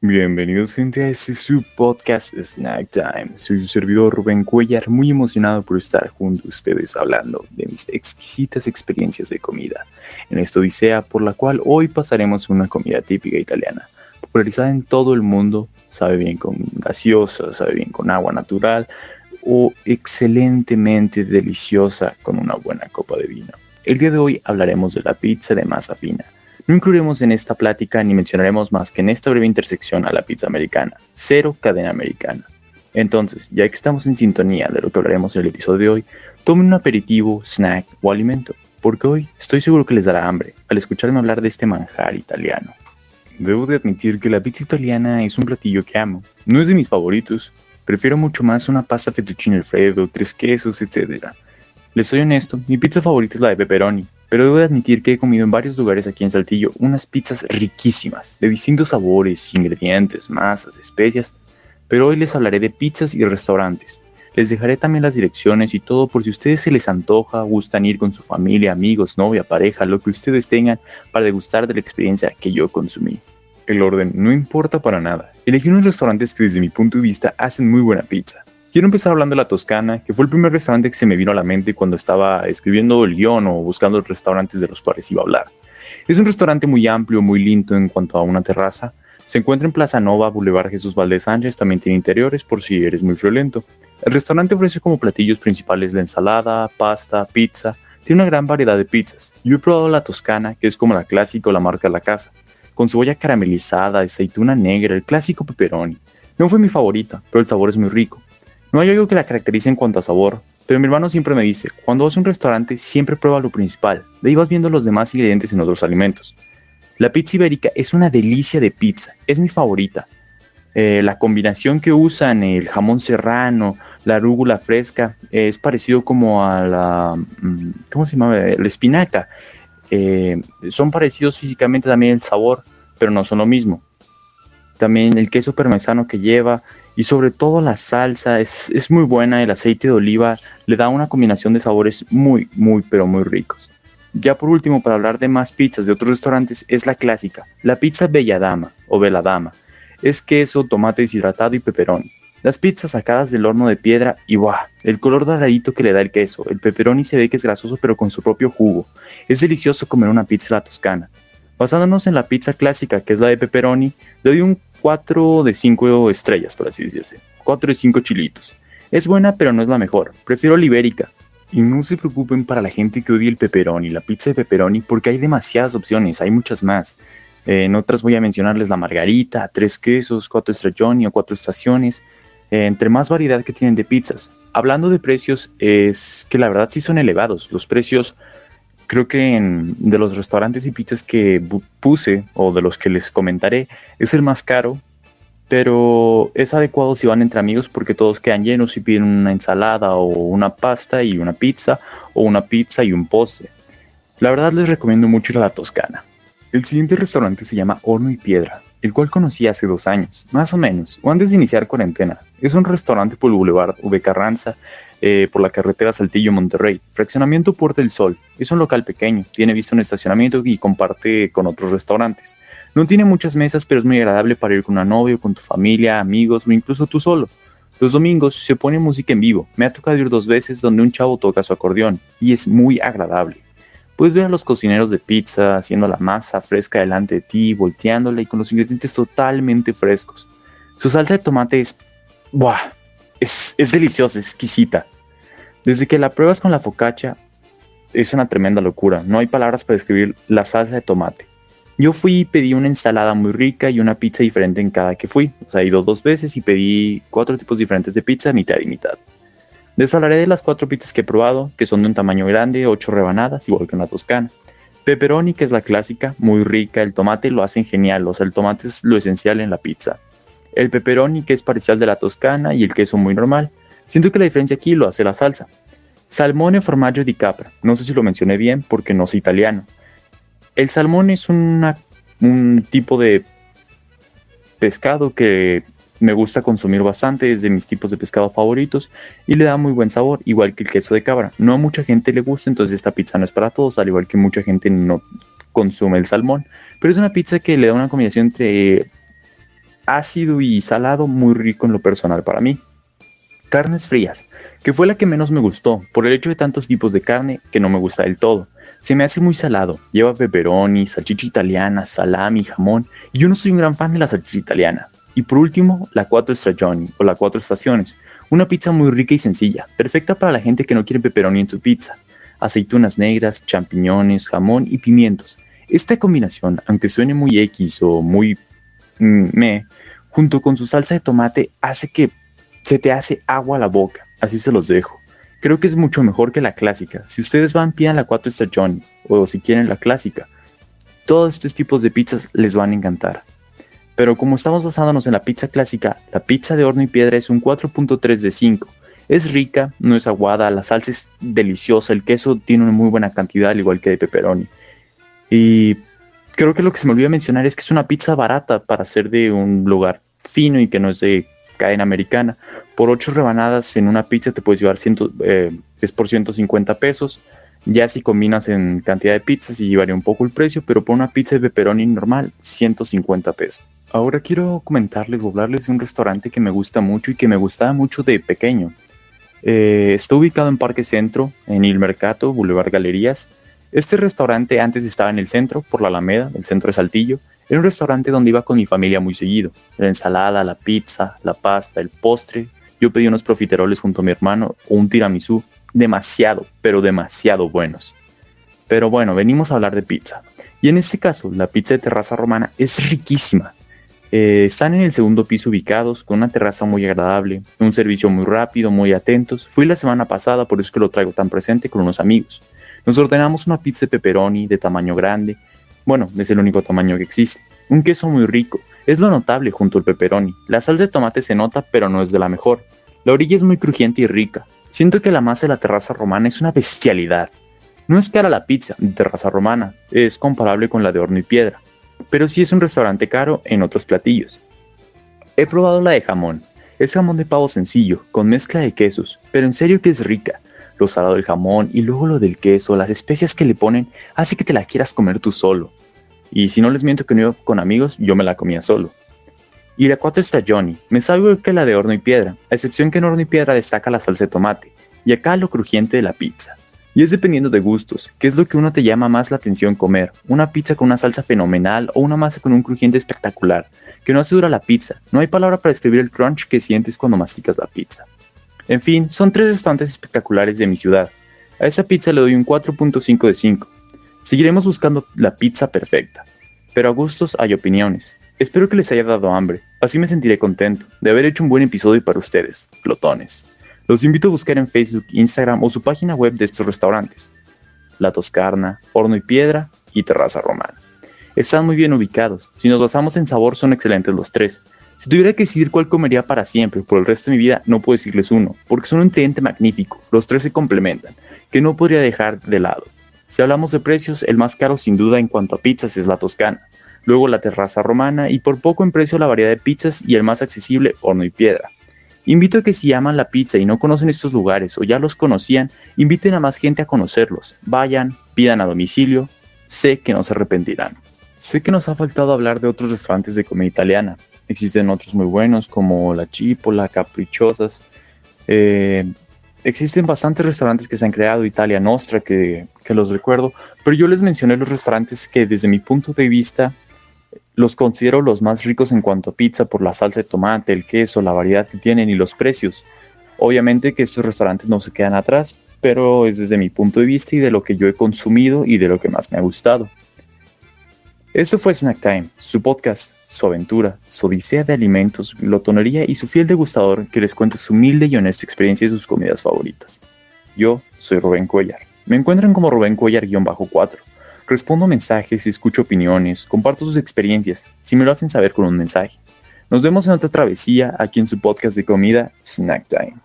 Bienvenidos gente a este su podcast Snack Time. Soy su servidor Rubén Cuellar, muy emocionado por estar junto a ustedes hablando de mis exquisitas experiencias de comida en esta odisea por la cual hoy pasaremos una comida típica italiana, popularizada en todo el mundo, sabe bien con gaseosa, sabe bien con agua natural o excelentemente deliciosa con una buena copa de vino. El día de hoy hablaremos de la pizza de masa fina no incluiremos en esta plática ni mencionaremos más que en esta breve intersección a la pizza americana, cero cadena americana. Entonces, ya que estamos en sintonía de lo que hablaremos en el episodio de hoy, tomen un aperitivo, snack o alimento, porque hoy estoy seguro que les dará hambre al escucharme hablar de este manjar italiano. Debo de admitir que la pizza italiana es un platillo que amo. No es de mis favoritos, prefiero mucho más una pasta fettuccine alfredo, tres quesos, etc. Les soy honesto, mi pizza favorita es la de pepperoni, pero debo de admitir que he comido en varios lugares aquí en Saltillo unas pizzas riquísimas, de distintos sabores, ingredientes, masas, especias, pero hoy les hablaré de pizzas y restaurantes. Les dejaré también las direcciones y todo por si ustedes se les antoja, gustan ir con su familia, amigos, novia, pareja, lo que ustedes tengan para degustar de la experiencia que yo consumí. El orden no importa para nada. Elegí unos restaurantes que desde mi punto de vista hacen muy buena pizza. Quiero empezar hablando de La Toscana, que fue el primer restaurante que se me vino a la mente cuando estaba escribiendo el guion o buscando restaurantes de los cuales iba a hablar. Es un restaurante muy amplio, muy lindo en cuanto a una terraza. Se encuentra en Plaza Nova, Boulevard Jesús Valdés Sánchez, también tiene interiores por si eres muy friolento. El restaurante ofrece como platillos principales la ensalada, pasta, pizza. Tiene una gran variedad de pizzas. Yo he probado la toscana, que es como la clásica o la marca de la casa, con cebolla caramelizada, aceituna negra, el clásico pepperoni. No fue mi favorita, pero el sabor es muy rico. No hay algo que la caracterice en cuanto a sabor, pero mi hermano siempre me dice, cuando vas a un restaurante siempre prueba lo principal, de ahí vas viendo los demás ingredientes en otros alimentos. La pizza ibérica es una delicia de pizza, es mi favorita. Eh, la combinación que usan, el jamón serrano, la rúgula fresca, es parecido como a la, mm, ¿cómo se llama? La espinaca. Eh, son parecidos físicamente también el sabor, pero no son lo mismo. También el queso parmesano que lleva, y sobre todo la salsa es, es, muy buena, el aceite de oliva le da una combinación de sabores muy, muy, pero muy ricos. Ya por último, para hablar de más pizzas de otros restaurantes, es la clásica, la pizza Belladama o Dama. Es queso, tomate deshidratado y peperoni. Las pizzas sacadas del horno de piedra y ¡buah! El color doradito que le da el queso. El pepperoni se ve que es grasoso pero con su propio jugo. Es delicioso comer una pizza a la toscana. Basándonos en la pizza clásica que es la de pepperoni, le doy un 4 de 5 estrellas, por así decirse. 4 de 5 chilitos. Es buena, pero no es la mejor. Prefiero la ibérica. Y no se preocupen para la gente que odia el pepperoni, la pizza de pepperoni, porque hay demasiadas opciones, hay muchas más. Eh, en otras voy a mencionarles la margarita, tres quesos, cuatro estrelloni o cuatro estaciones. Eh, entre más variedad que tienen de pizzas. Hablando de precios, es que la verdad sí son elevados. Los precios creo que de los restaurantes y pizzas que puse o de los que les comentaré, es el más caro, pero es adecuado si van entre amigos porque todos quedan llenos y piden una ensalada o una pasta y una pizza o una pizza y un postre. La verdad les recomiendo mucho ir a la Toscana. El siguiente restaurante se llama Horno y Piedra, el cual conocí hace dos años, más o menos, o antes de iniciar cuarentena. Es un restaurante por el Boulevard V. Carranza eh, por la carretera Saltillo-Monterrey. Fraccionamiento Puerta del Sol. Es un local pequeño, tiene vista un estacionamiento y comparte con otros restaurantes. No tiene muchas mesas, pero es muy agradable para ir con una novia, con tu familia, amigos o incluso tú solo. Los domingos se pone música en vivo. Me ha tocado ir dos veces donde un chavo toca su acordeón y es muy agradable. Puedes ver a los cocineros de pizza haciendo la masa fresca delante de ti, volteándola y con los ingredientes totalmente frescos. Su salsa de tomate es... ¡Buah! Es, deliciosa, es exquisita. Desde que la pruebas con la focaccia, es una tremenda locura. No hay palabras para describir la salsa de tomate. Yo fui y pedí una ensalada muy rica y una pizza diferente en cada que fui. O sea, he ido dos veces y pedí cuatro tipos diferentes de pizza, mitad y mitad. Les de las cuatro pizzas que he probado, que son de un tamaño grande, ocho rebanadas, igual que una toscana. Pepperoni, que es la clásica, muy rica. El tomate lo hacen genial, o sea, el tomate es lo esencial en la pizza el pepperoni que es parcial de la toscana y el queso muy normal. Siento que la diferencia aquí lo hace la salsa. Salmone formaggio di capra. No sé si lo mencioné bien porque no sé italiano. El salmón es un tipo de pescado que me gusta consumir bastante, es de mis tipos de pescado favoritos y le da muy buen sabor, igual que el queso de cabra. No a mucha gente le gusta, entonces esta pizza no es para todos, al igual que mucha gente no consume el salmón, pero es una pizza que le da una combinación entre ácido y salado muy rico en lo personal para mí. Carnes frías, que fue la que menos me gustó, por el hecho de tantos tipos de carne que no me gusta del todo. Se me hace muy salado, lleva pepperoni, salchicha italiana, salami, jamón, y yo no soy un gran fan de la salchicha italiana. Y por último, la Cuatro Stagioni, o la Cuatro Estaciones, una pizza muy rica y sencilla, perfecta para la gente que no quiere pepperoni en su pizza. Aceitunas negras, champiñones, jamón y pimientos. Esta combinación, aunque suene muy X o muy me, junto con su salsa de tomate, hace que se te hace agua a la boca. Así se los dejo. Creo que es mucho mejor que la clásica. Si ustedes van, pidan la 4 Stagioni o si quieren la clásica. Todos estos tipos de pizzas les van a encantar. Pero como estamos basándonos en la pizza clásica, la pizza de horno y piedra es un 4.3 de 5. Es rica, no es aguada, la salsa es deliciosa, el queso tiene una muy buena cantidad, al igual que de pepperoni. Y creo que lo que se me olvidó mencionar es que es una pizza barata para ser de un lugar fino y que no es de cadena americana. Por 8 rebanadas en una pizza te puedes llevar 100, eh, es por 150 pesos. Ya si combinas en cantidad de pizzas y llevaría un poco el precio, pero por una pizza de pepperoni normal, 150 pesos. Ahora quiero comentarles o hablarles de un restaurante que me gusta mucho y que me gustaba mucho de pequeño. Eh, está ubicado en Parque Centro, en Il Mercato, Boulevard Galerías. Este restaurante antes estaba en el centro, por la Alameda, el centro de Saltillo, era un restaurante donde iba con mi familia muy seguido. La ensalada, la pizza, la pasta, el postre. Yo pedí unos profiteroles junto a mi hermano o un tiramisú demasiado, pero demasiado buenos. Pero bueno, venimos a hablar de pizza. Y en este caso, la pizza de terraza romana es riquísima. Eh, están en el segundo piso ubicados, con una terraza muy agradable, un servicio muy rápido, muy atentos. Fui la semana pasada, por eso que lo traigo tan presente con unos amigos. Nos ordenamos una pizza de pepperoni de tamaño grande, bueno, es el único tamaño que existe. Un queso muy rico, es lo notable junto al pepperoni. La salsa de tomate se nota, pero no es de la mejor. La orilla es muy crujiente y rica. Siento que la masa de la terraza romana es una bestialidad. No es cara la pizza de terraza romana, es comparable con la de horno y piedra, pero sí es un restaurante caro en otros platillos. He probado la de jamón. Es jamón de pavo sencillo, con mezcla de quesos, pero en serio que es rica lo salado del jamón y luego lo del queso, las especias que le ponen, hace que te la quieras comer tú solo. Y si no les miento que no iba con amigos, yo me la comía solo. Y la 4 está Johnny, me sabe que la de horno y piedra, a excepción que en horno y piedra destaca la salsa de tomate, y acá lo crujiente de la pizza. Y es dependiendo de gustos, qué es lo que uno te llama más la atención comer, una pizza con una salsa fenomenal o una masa con un crujiente espectacular, que no hace dura la pizza, no hay palabra para describir el crunch que sientes cuando masticas la pizza. En fin, son tres restaurantes espectaculares de mi ciudad. A esta pizza le doy un 4.5 de 5. Seguiremos buscando la pizza perfecta. Pero a gustos hay opiniones. Espero que les haya dado hambre. Así me sentiré contento de haber hecho un buen episodio para ustedes, glotones. Los invito a buscar en Facebook, Instagram o su página web de estos restaurantes. La Toscarna, Horno y Piedra y Terraza Romana. Están muy bien ubicados. Si nos basamos en sabor son excelentes los tres. Si tuviera que decidir cuál comería para siempre por el resto de mi vida, no puedo decirles uno, porque son un cliente magnífico, los tres se complementan, que no podría dejar de lado. Si hablamos de precios, el más caro sin duda en cuanto a pizzas es la toscana, luego la terraza romana y por poco en precio la variedad de pizzas y el más accesible horno y piedra. Invito a que si aman la pizza y no conocen estos lugares o ya los conocían, inviten a más gente a conocerlos. Vayan, pidan a domicilio, sé que no se arrepentirán. Sé que nos ha faltado hablar de otros restaurantes de comida italiana, Existen otros muy buenos como La Chipola, Caprichosas. Eh, existen bastantes restaurantes que se han creado, Italia Nostra, que, que los recuerdo, pero yo les mencioné los restaurantes que desde mi punto de vista los considero los más ricos en cuanto a pizza por la salsa de tomate, el queso, la variedad que tienen y los precios. Obviamente que estos restaurantes no se quedan atrás, pero es desde mi punto de vista y de lo que yo he consumido y de lo que más me ha gustado. Esto fue Snack Time, su podcast, su aventura, su odisea de alimentos, glotonería y su fiel degustador que les cuenta su humilde y honesta experiencia y sus comidas favoritas. Yo soy Rubén Cuellar. Me encuentran como Rubén Cuellar-4. Respondo mensajes, escucho opiniones, comparto sus experiencias, si me lo hacen saber con un mensaje. Nos vemos en otra travesía aquí en su podcast de comida, Snack Time.